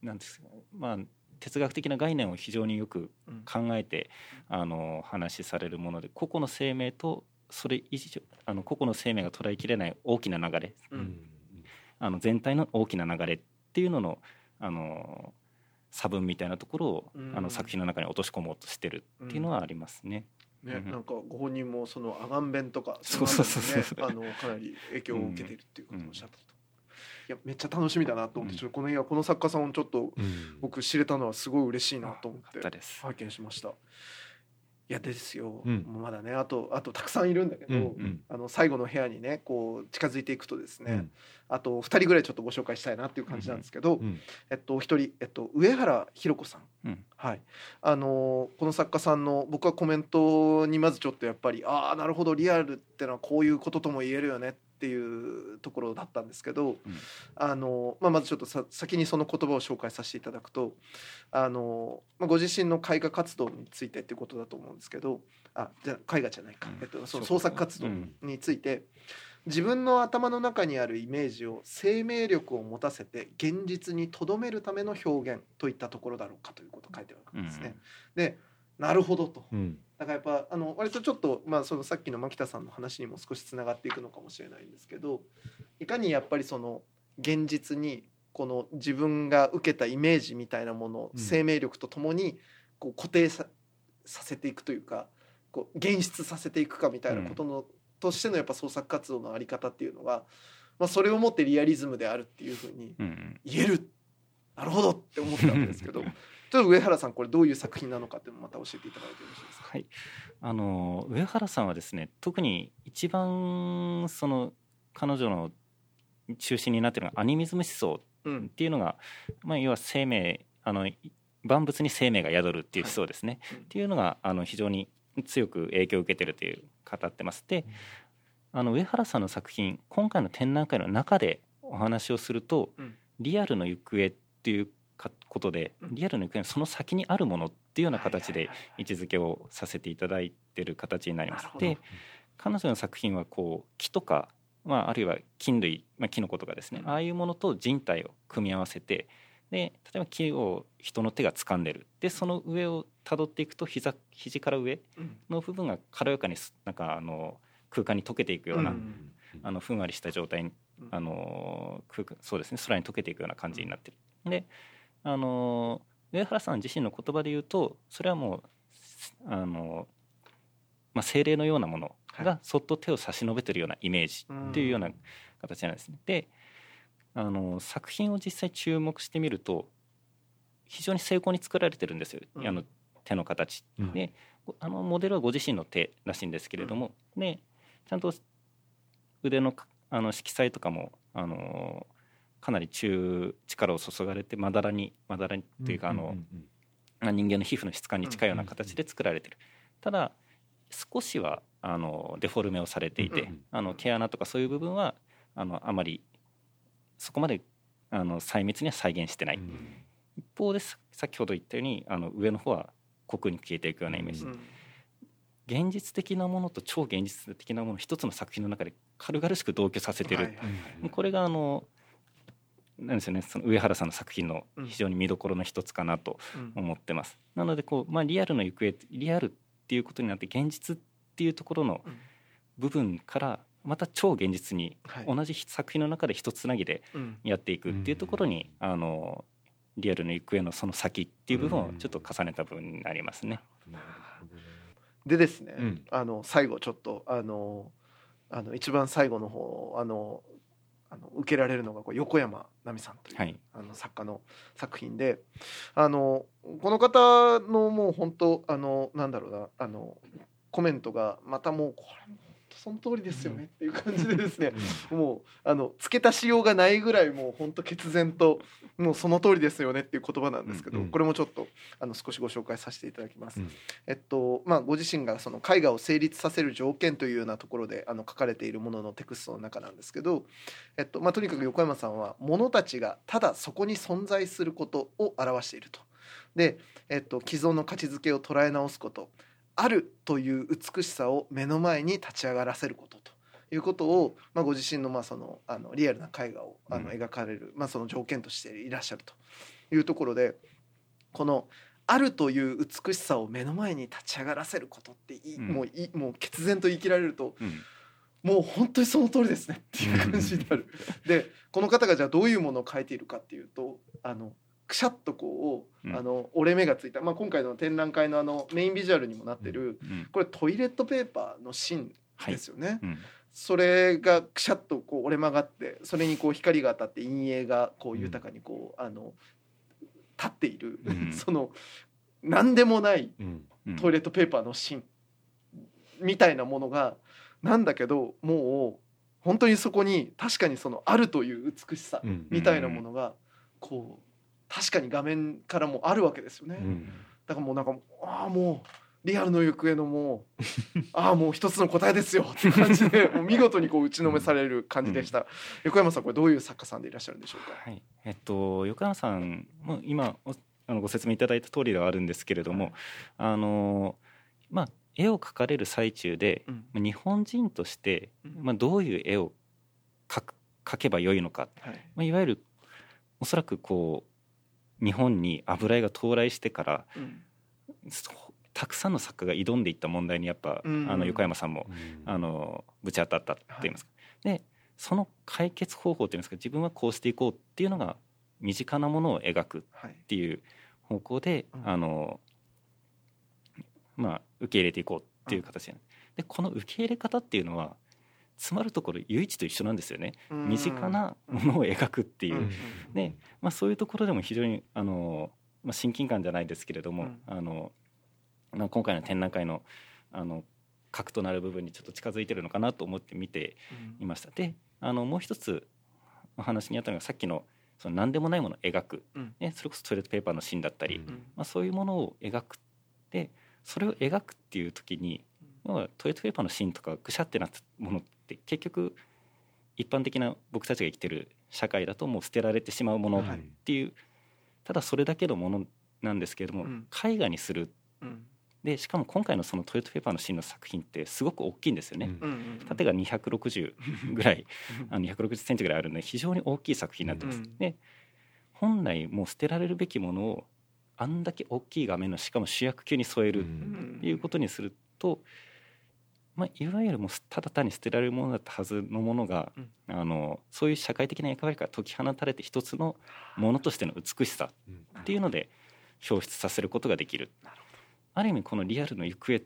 なんですかまあ哲学的な概念を非常によく考えて、うん、あの話されるもので個々の生命とそれ以上あの個々の生命が捉えきれない大きな流れ、うん、あの全体の大きな流れっていうののあの差分みたいなところを、うん、あの作品の中に落とし込もうとしてるっていうのはありますね。ね、なんかご本人もそのアガン弁とかそうそうそうそう。あのかなり影響を受けているっていうことをおっしゃった。と。いやめっちゃ楽しみだなと思って、うん、この映画この作家さんをちょっと僕知れたのはすごい嬉しいなと思って拝見しました。いやですよ、うん、もうまだねあとあとたくさんいるんだけど、うんうん、あの最後の部屋にねこう近づいていくとですね、うん、あと2人ぐらいちょっとご紹介したいなっていう感じなんですけど、うん。うん、えっと1人、えっと、上原ひろ子さん、うん、はい。あのこの作家さんの僕はコメントにまずちょっとやっぱりああなるほどリアルってのはこういうこととも言えるよねっていうところだったんですけど、うん、あのまあ、まずちょっとさ先にその言葉を紹介させていただくとあの、まあ、ご自身の絵画活動についてっていうことだと思うんですけどあじゃ絵画じゃないか、うん、えっと、その創作活動について、自分の頭の中にあるイメージを生命力を持たせて現実にとどめるための表現といったところだろうかということを書いてあるんですね。うん、でなるほどと、うん、だからやっぱあの割とちょっと、まあ、そのさっきの牧田さんの話にも少しつながっていくのかもしれないんですけどいかにやっぱりその現実にこの自分が受けたイメージみたいなものを生命力とともにこう固定ささせていくというかこう現出させていくかみたいなことの、うん、としてのやっぱ創作活動の在り方っていうのが、まあ、それをもってリアリズムであるっていうふうに言える、うん、なるほどって思ったんですけど ちょっと上原さんこれどういう作品なのかっていうのをまた教えていただいてよろしいですか？はい、あの上原さんはですね特に一番その彼女の中心になっているのがアニミズム思想っていうのが、うん、まあ、要は生命あの万物に生命が宿るっていう思想ですね、はい、っていうのがあの非常に強く影響を受けてるという語ってますで、あの上原さんの作品今回の展覧会の中でお話をすると、うん、リアルの行方っていうことでリアルの行方のその先にあるものっていうような形で位置づけをさせていただいてる形になります。で彼女の作品はこう木とか、まあ、あるいは菌類、まあ、キノコとかですね、ああいうものと人体を組み合わせてで例えば木を人の手が掴んでる。でその上をたどっていくと膝肘から上の部分が軽やかになんかあの空間に溶けていくような、うん、あのふんわりした状態にあの空間そうですね空に溶けていくような感じになってる。であの上原さん自身の言葉で言うとそれはもうあの、まあ、精霊のようなものがそっと手を差し伸べてるようなイメージっていうような形なんですね。であの作品を実際注目してみると非常に精巧に作られてるんですよ、うん、あの手の形、うん、であのモデルはご自身の手らしいんですけれども、うん、でちゃんと腕のあの色彩とかもあのかなり中力を注がれてまだらにまだらにというかあの、人間の皮膚の質感に近いような形で作られてる。ただ少しはあのデフォルメをされていて、あの毛穴とかそういう部分はあのあまりそこまであの細密には再現してない、一方で先ほど言ったようにあの上の方は濃くに消えていくようなイメージ、現実的なものと超現実的なもの一つの作品の中で軽々しく同居させてる、これがあのなんですよね。その上原さんの作品のうん。非常に見どころの一つかなとうん。思ってます。なのでこう、まあ、リアルの行方リアルっていうことになって現実っていうところのうん。部分からまた超現実にはい。同じ作品の中で一つつなぎでうん。やっていくっていうところに、あのリアルの行方のその先っていう部分をちょっと重ねた部分になりますね。でですね、うん。あの最後ちょっとあのあの一番最後の方あのあの受けられるのがこう横山奈美さんという、はい。あの作家の作品であのこの方のもう本当あのなんだろうなあのコメントがまたもうこれその通りですよねっていう感じでですね、もうあの付け足しようがないぐらいもう本当決然ともうその通りですよねっていう言葉なんですけど、これもちょっとあの少しご紹介させていただきます。うん。えっとまあ、ご自身がその絵画を成立させる条件というようなところであの書かれているもののテクストの中なんですけど、えっとまあ、とにかく横山さんは物たちがただそこに存在することを表していると。で、えっと、既存の価値づけを捉え直すことあるという美しさを目の前に立ち上がらせることということを、まあ、ご自身のまあそのあのリアルな絵画をあのうん描かれる、まあ、その条件としていらっしゃるというところでこのあるという美しさを目の前に立ち上がらせることっていい、うん。もういもう決然と言い切られるとうん。もう本当にその通りですねっていう感じになる。でこの方がじゃあどういうものを描いているかっていうとあのくしゃっとこう、うん。あの折れ目がついた、まあ、今回の展覧会のあのメインビジュアルにもなってる、うん。これトイレットペーパーの芯ですよね。うん。それがくしゃっとこう折れ曲がってそれにこう光が当たって陰影がこう豊かにこう、あの立っている、うん。その何でもないトイレットペーパーの芯みたいなものがなんだけどもう本当にそこに確かにそのあるという美しさうん。みたいなものがこう確かに画面からもあるわけですよね。うん。だからもうなんかああもうリアルの行方のもう ああもう一つの答えですよ。って感じで もう見事にこう打ちのめされる感じでした、横山さんこれどういう作家さんでいらっしゃるんでしょうか？はい、えっと横山さんも今おあのご説明いただいた通りではあるんですけれども、あのまあ絵を描かれる最中で、うん。日本人として、うん。まあ、どういう絵を描く描けばよいのか、はい。まあ、いわゆるおそらくこう日本に油絵が到来してからたくさんの作家が挑んでいった問題にやっぱ、うん。あの横山さんもあのぶち当たったって言いますか、でその解決方法っていうんですか自分はこうしていこうっていうのが身近なものを描くっはいていう方向で、うん。あのまあ受け入れていこうっていう形で,、でこの受け入れ方っていうのは詰まるところ唯一と一緒なんですよね。身近なものを描くっていう、うん。で、まあ、そういうところでも非常にあの、まあ、親近感じゃないですけれども、うん。あのまあ、今回の展覧会のあの核となる部分にちょっと近づいてるのかなと思って見ていました。であのもう一つお話にあったのがさっきのその何でもないものを描く、うん。ね、それこそトイレットペーパーの芯だったり、うん。まあ、そういうものを描くでそれを描くっていう時に要はトイレットペーパーの芯とかぐしゃってなったものって結局一般的な僕たちが生きてる社会だともう捨てられてしまうものっはい。ていう、ただそれだけのものなんですけれども、うん。絵画にする。うん。でしかも今回のそのトイレットペーパーの芯の作品ってすごく大きいんですよね。うん縦が260ぐらい あの260センチぐらいあるので非常に大きい作品になってます。うんで本来もう捨てられるべきものをあんだけ大きい画面のしかも主役級に添えるっていうことにすると、まあ、いわゆるもうただ単に捨てられるものだったはずのものが、うん。あのそういう社会的な役割から解き放たれて一つのものとしての美しさっていうので表出させることができる。なるほある意味このリアルの行方っ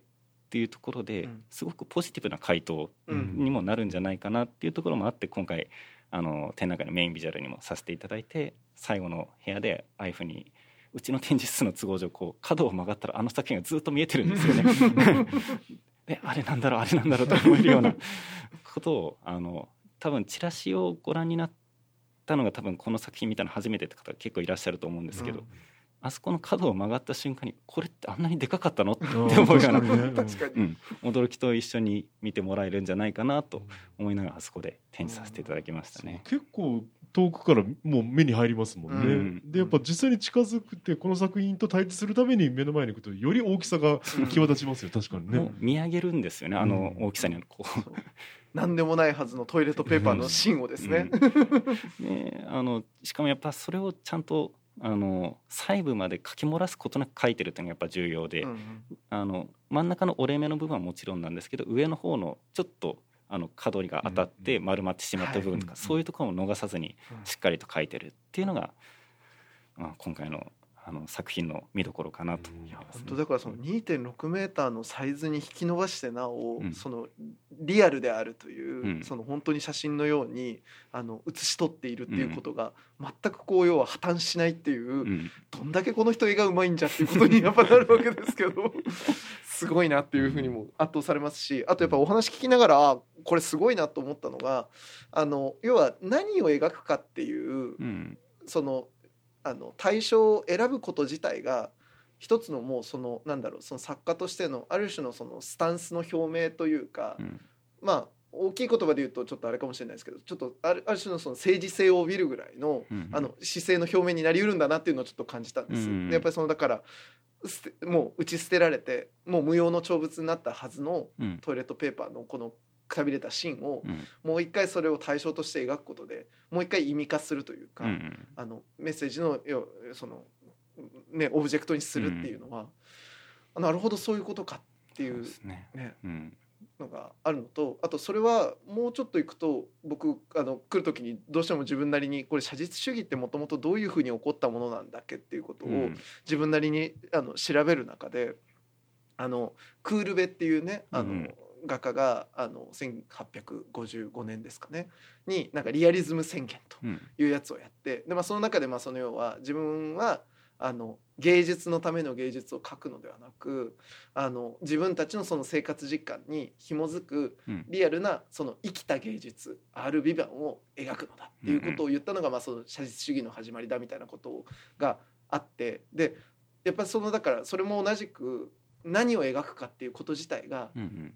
ていうところでうん。すごくポジティブな回答うん。にもなるんじゃないかなっていうところもあって今回あの展覧会のメインビジュアルにもさせていただいて最後の部屋でああいうふうにうちの展示室の都合上こう角を曲がったらあの作品がずっと見えてるんですよね。であれなんだろうあれなんだろうと思えるような。ことをあの多分チラシをご覧になったのが多分この作品見たの初めてって方結構いらっしゃると思うんですけど、うん。あそこの角を曲がった瞬間にこれってあんなにでかかったのってうん。思うような、驚きと一緒に見てもらえるんじゃないかなと思いながらあそこで展示させていただきましたね。結構遠くからもう目に入りますもんね、うん。でやっぱ実際に近づくってこの作品と対峙するために目の前に行くとより大きさが際立ちますよ。確かにね。見上げるんですよね。あの大きさにこう。そう何でもないはずのトイレットペーパーの芯をですね、ね、あのしかもやっぱそれをちゃんとあの細部まで書き漏らすことなく書いてるっていうのがやっぱ重要で、うん。あの真ん中の折れ目の部分はもちろんなんですけど上の方のちょっとあの角が当たって丸まってしまった部分とか、はい。そういうところも逃さずにうんしっかりと書いてるっていうのが、まあ、今回のあの作品の見どころかなと思います、本当だからその2.6メーターのサイズに引き伸ばしてなお、うん。そのリアルであるという、うん。その本当に写真のようにあの写し取っているっていうことが、全くこう要は破綻しないっていう、うん。どんだけこの人絵がうまいんじゃっていうことにやっぱなるわけですけど すごいなっていうふうにも圧倒されますしあとやっぱお話聞きながらあこれすごいなと思ったのがあの要は何を描くかっていううん。そのあの対象を選ぶこと自体が一つのもうそのなんだろうその作家としてのある種のそのスタンスの表明というか、うん。まあ大きい言葉で言うとちょっとあれかもしれないですけどちょっとあるある種のその政治性を帯びるぐらいの,、うんあの姿勢の表明になりうるんだなっていうのをちょっと感じたんです。うんでやっぱりそのだからもう打ち捨てられてもう無用の長物になったはずのうんトイレットペーパーのこのくたびれた芯をうん。もう一回それを対象として描くことでもう一回意味化するというか、うんあのメッセージのよその、ね、オブジェクトにするっていうのは、あなるほどそういうことかっていそううですね、ね、うんのがあるのとあとそれはもうちょっといくと僕あの来る時にどうしても自分なりにこれ写実主義ってもともとどういうふうに起こったものなんだっけっていうことをうん。自分なりにあの調べる中であのクールベっていうねあの、うん画家があの1855年ですかねになんかリアリズム宣言とうん。いうやつをやってで、まあ、その中でまあその要は自分はあの芸術のための芸術を描くのではなくあの自分たちのその生活実感に紐づくうん。リアルなその生きた芸術アール・ビバンを描くのだっていうことを言ったのが、まあ、その写実主義の始まりだみたいなことがあってでやっぱりそのだからそれも同じく何を描くかっていうこと自体がうんうん。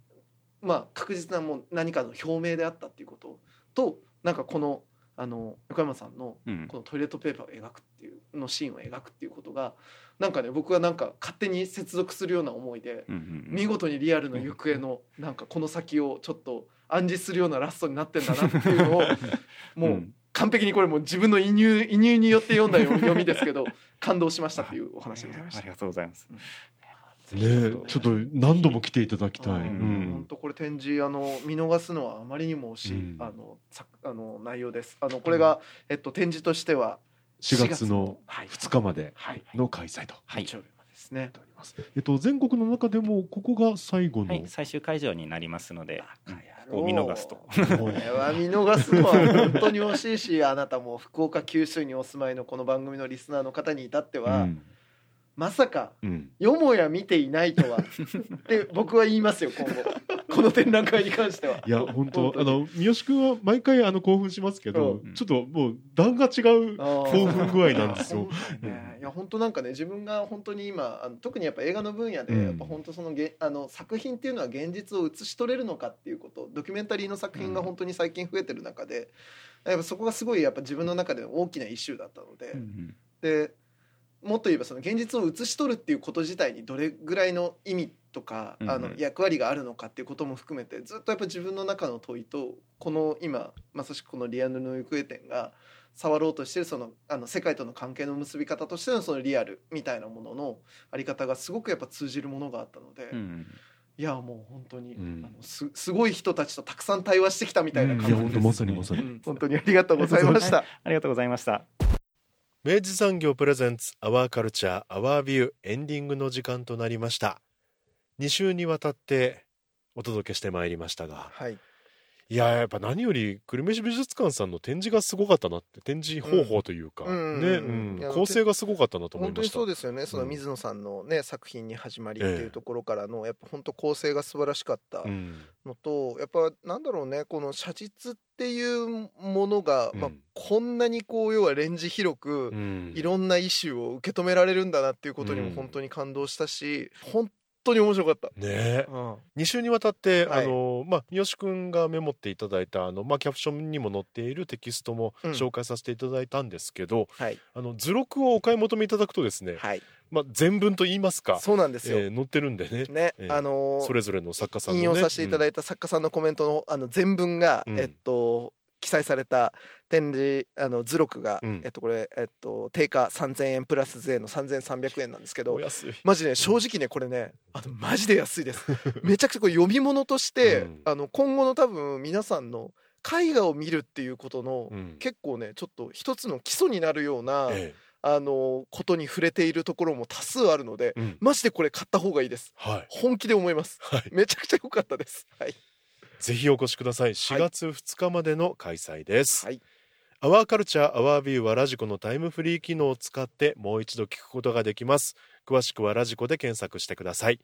まあ、確実なもう何かの表明であったっていうこととなんかこのあの横山さんのうん。このトイレットペーパーを描くっていうのシーンを描くっていうことがなんかね僕はなんか勝手に接続するような思いで見事にリアルの行方のなんかこの先をちょっと暗示するようなラストになってんだなっていうのを もう完璧にこれもう自分の移入移入によって読んだ読み読みですけど 感動しましたっていうお話でございました。あり。がとうございます。ねちょっと何度も来ていただきたい、本当これ展示あの見逃すのはあまりにも惜しい、うん。あのさあの内容です。あのこれが、えっと展示としては4月のはい。2日まではい。の開催と。はい。でですね。えっと、全国の中でもここが最後の、はい、最終会場になりますので、こう見逃すと。これは見逃すのは 本当に惜しいしあなたも福岡九州にお住まいのこの番組のリスナーの方に至っては、うんまさかうん。よもや見ていないとは。って僕は言いますよ今後。この展覧会に関しては。いや本当あの三好君は毎回あの興奮しますけど、うん。ちょっともう段が違う興興奮具合なんですよ。ね、いや本当なんかね自分が本当に今あの特にやっぱ映画の分野で、うん。やっぱ本当そのげあの作品っていうのは現実を映し取れるのかっていうことドキュメンタリーの作品が本当に最近増えてる中で、やっぱそこがすごいやっぱ自分の中で大きなイシューだったので、うん。でもっと言えばその現実を映し取るっていうこと自体にどれぐらいの意味とか、うんあの役割があるのかっていうことも含めてずっとやっぱ自分の中の問いとこの今まさしくこのリアルの行方展が触ろうとしてるそのあの世界との関係の結び方としてのそのリアルみたいなもののあり方がすごくやっぱ通じるものがあったので、うんいやもう本当に、うん。あのすすごい人たちとたくさん対話してきたみたいな感じです、や本当まさにまさに、うん。本当にありがとうございました。ありがとうございました。明治産業プレゼンツアワーカルチャーアワービューエンディングの時間となりました。2週にわたってお届けしてまいりましたが。はい。いややっぱ何より久留米市美術館さんの展示がすごかったなって展示方法というか、うん。ね、構成がすごかったなと思い本当にましたそうですよね。その水野さんのね、作品に始まりっていうところからのやっぱ本当構成が素晴らしかったうん。のと、やっぱなんだろうねこの写実っていうものが、まあうん、こんなにこう要はレンジ広く、うん。いろんなイシューを受け止められるんだなっていうことにもうん本当に感動したし、本当に面白かった。ね。うん。2週にわたって、はい。あのまあ、三好くんがメモっていただいたあの、まあ、キャプションにも載っているテキストもうん。紹介させていただいたんですけど、はい。あの図録をお買い求めいただくとですね、はい、まあ、全文と言いますか、そうなんですよ。えー載ってるんでね。ね、えーあのーそれぞれの作家さんの、ね、引用させていただいいた作家さんのコメントのあの全文が、うん。えっと記載された展示あの図録が、うん。えっとこれえっと定価3000円プラス税の3300円なんですけどマジね正直ねこれねあのマジで安いです。めちゃくちゃこれ読み物として、うん。あの今後の多分皆さんの絵画を見るっていうことの、うん。結構ねちょっと一つの基礎になるような、えあのことに触れているところも多数あるのでえうん。マジでこれ買った方がいいです。はい。本気で思います。はい、めちゃくちゃ良かったです。はいぜひお越しください。4月2日までの開催です、はい。アワーカルチャーアワービューはラジコのタイムフリー機能を使ってもう一度聞くことができます。詳しくはラジコで検索してください。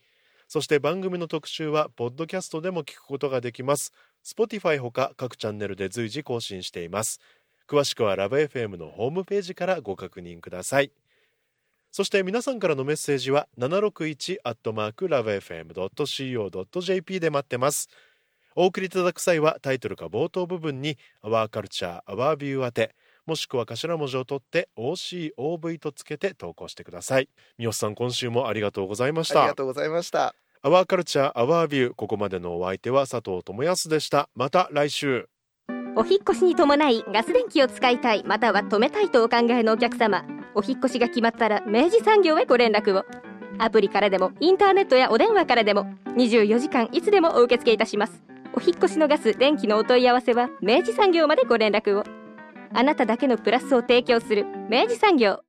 そして番組の特集はポッドキャストでも聞くことができます。Spotify ほか各チャンネルで随時更新しています。詳しくはラブ f m のホームページからご確認ください。そして皆さんからのメッセージは761アットマークラブ FM.co.jp で待ってますお送りいただく際はタイトルか冒頭部分に「アワーカルチャーアワービュー」宛てもしくは頭文字を取って OCOV とつけて投稿してください。三好さん今週もありがとうございました。ありがとうございました。アワーカルチャーアワービューここまでのお相手は佐藤智康でした。また来週。お引っ越しに伴いガス電気を使いたいまたは止めたいとお考えのお客様。お引っ越しが決まったら明治産業へご連絡を。アプリからでもインターネットやお電話からでも24時間いつでもお受け付けいたしますお引越しのガス電気のお問い合わせは明治産業までご連絡を。あなただけのプラスを提供する明治産業。